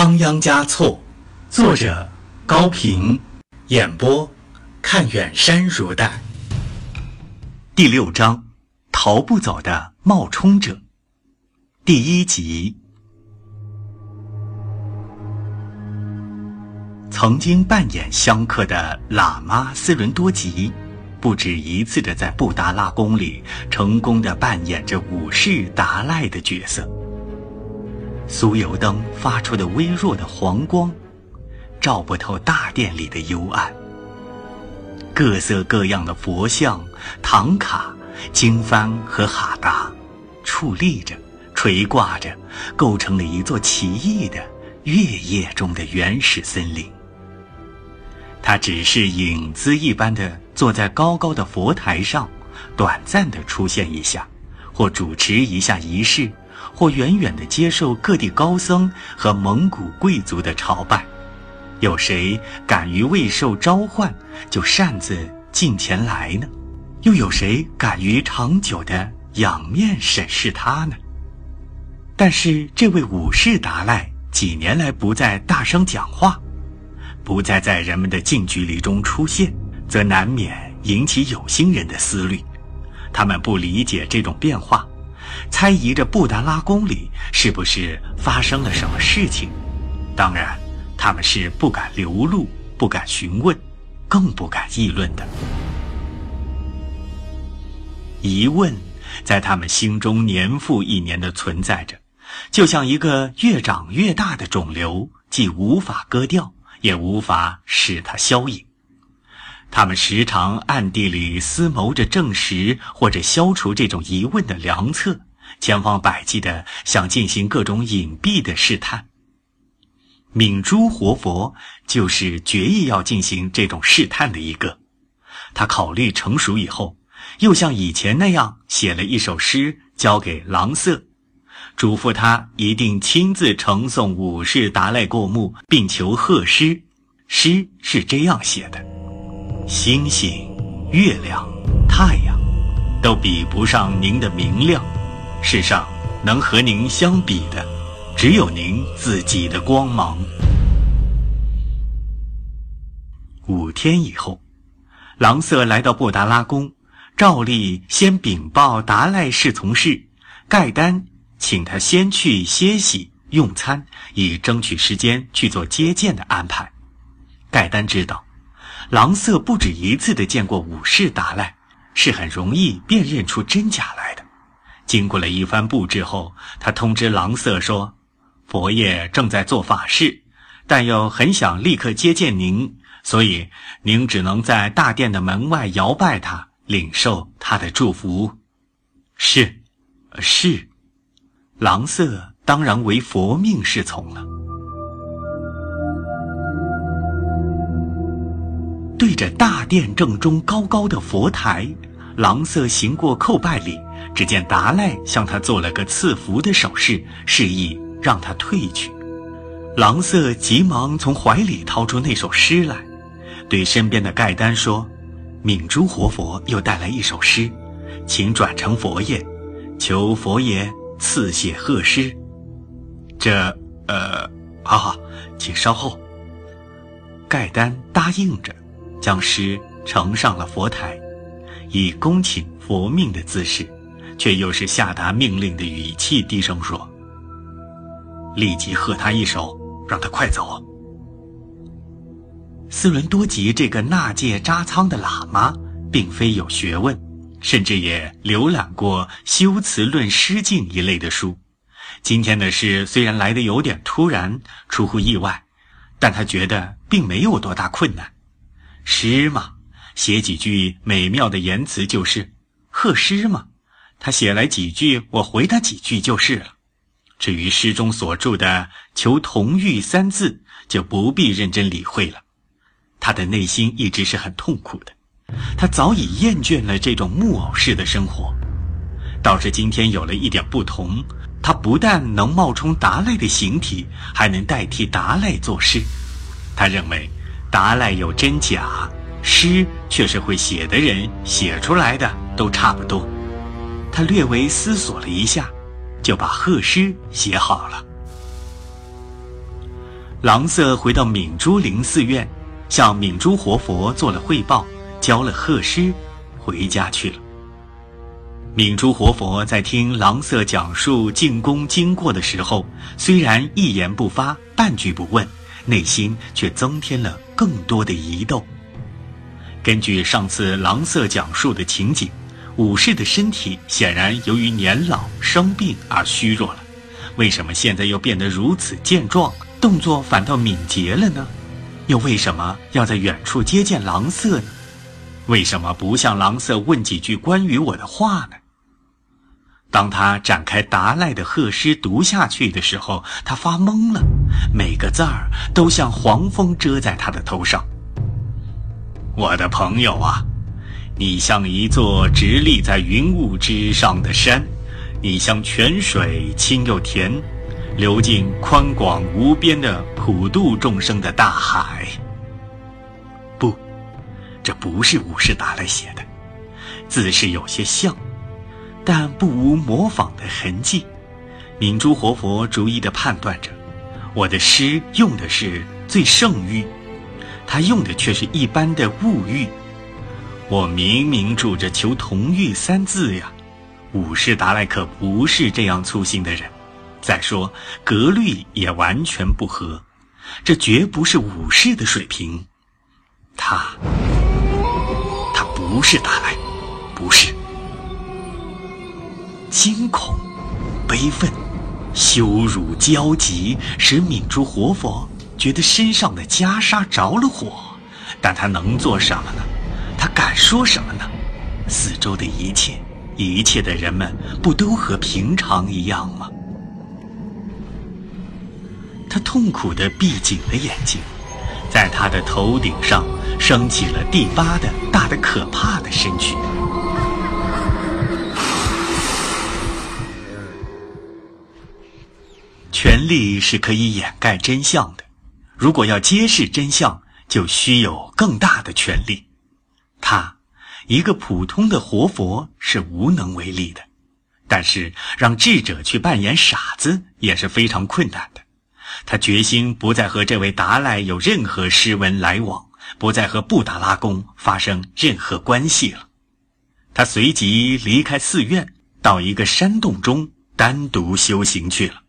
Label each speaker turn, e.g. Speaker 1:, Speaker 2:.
Speaker 1: 仓央嘉措，作者高平，演播看远山如黛。
Speaker 2: 第六章，逃不走的冒充者。第一集。曾经扮演香客的喇嘛斯伦多吉，不止一次的在布达拉宫里成功的扮演着武士达赖的角色。酥油灯发出的微弱的黄光，照不透大殿里的幽暗。各色各样的佛像、唐卡、经幡和哈达，矗立着、垂挂着，构成了一座奇异的月夜中的原始森林。他只是影子一般的坐在高高的佛台上，短暂的出现一下，或主持一下仪式。或远远地接受各地高僧和蒙古贵族的朝拜，有谁敢于未受召唤就擅自进前来呢？又有谁敢于长久地仰面审视他呢？但是这位武士达赖几年来不再大声讲话，不再在人们的近距离中出现，则难免引起有心人的思虑，他们不理解这种变化。猜疑着布达拉宫里是不是发生了什么事情，当然，他们是不敢流露、不敢询问，更不敢议论的。疑问在他们心中年复一年的存在着，就像一个越长越大的肿瘤，既无法割掉，也无法使它消隐。他们时常暗地里思谋着证实或者消除这种疑问的良策。千方百计地想进行各种隐蔽的试探。敏珠活佛就是决意要进行这种试探的一个。他考虑成熟以后，又像以前那样写了一首诗交给郎色，嘱咐他一定亲自呈送武士达赖过目，并求贺诗。诗是这样写的：星星、月亮、太阳，都比不上您的明亮。世上能和您相比的，只有您自己的光芒。五天以后，郎色来到布达拉宫，照例先禀报达赖侍从室盖丹，请他先去歇息用餐，以争取时间去做接见的安排。盖丹知道，郎色不止一次的见过武士达赖，是很容易辨认出真假来。经过了一番布置后，他通知郎色说：“佛爷正在做法事，但又很想立刻接见您，所以您只能在大殿的门外摇拜他，领受他的祝福。”是，是，郎色当然为佛命是从了。对着大殿正中高高的佛台，郎色行过叩拜礼。只见达赖向他做了个赐福的手势，示意让他退去。郎色急忙从怀里掏出那首诗来，对身边的盖丹说：“敏珠活佛又带来一首诗，请转呈佛爷，求佛爷赐写贺诗。”这……呃，好好，请稍后。盖丹答应着，将诗呈上了佛台，以恭请佛命的姿势。却又是下达命令的语气，低声说：“立即喝他一手，让他快走。”斯伦多吉这个纳戒扎仓的喇嘛，并非有学问，甚至也浏览过《修辞论诗境》一类的书。今天的事虽然来得有点突然，出乎意外，但他觉得并没有多大困难。诗嘛，写几句美妙的言辞就是贺诗嘛。他写来几句，我回他几句就是了。至于诗中所注的“求同欲”三字，就不必认真理会了。他的内心一直是很痛苦的，他早已厌倦了这种木偶式的生活。倒是今天有了一点不同，他不但能冒充达赖的形体，还能代替达赖作诗。他认为，达赖有真假，诗却是会写的人写出来的都差不多。他略微思索了一下，就把贺诗写好了。郎色回到敏珠林寺院，向敏珠活佛做了汇报，交了贺诗，回家去了。敏珠活佛在听郎色讲述进宫经过的时候，虽然一言不发，半句不问，内心却增添了更多的疑窦。根据上次郎色讲述的情景，武士的身体显然由于年老生病而虚弱了，为什么现在又变得如此健壮，动作反倒敏捷了呢？又为什么要在远处接见郎色呢？为什么不向郎色问几句关于我的话呢？当他展开达赖的贺诗读下去的时候，他发懵了，每个字儿都像黄蜂遮在他的头上。我的朋友啊，你像一座直立在云雾之上的山，你像泉水清又甜，流进宽广无边的普度众生的大海。不，这不是武士达来写的，字是有些像。但不无模仿的痕迹，明珠活佛逐一的判断着，我的诗用的是最圣域，他用的却是一般的物欲。我明明住着求同欲三字呀，武士达赖可不是这样粗心的人。再说格律也完全不合，这绝不是武士的水平。他，他不是达赖，不是。惊恐、悲愤、羞辱交集，使敏珠活佛觉得身上的袈裟着了火。但他能做什么呢？敢说什么呢？四周的一切、一切的人们，不都和平常一样吗？他痛苦地闭紧了眼睛，在他的头顶上升起了第八的大的可怕的身躯。权力是可以掩盖真相的，如果要揭示真相，就需有更大的权力。他，一个普通的活佛是无能为力的，但是让智者去扮演傻子也是非常困难的。他决心不再和这位达赖有任何诗文来往，不再和布达拉宫发生任何关系了。他随即离开寺院，到一个山洞中单独修行去了。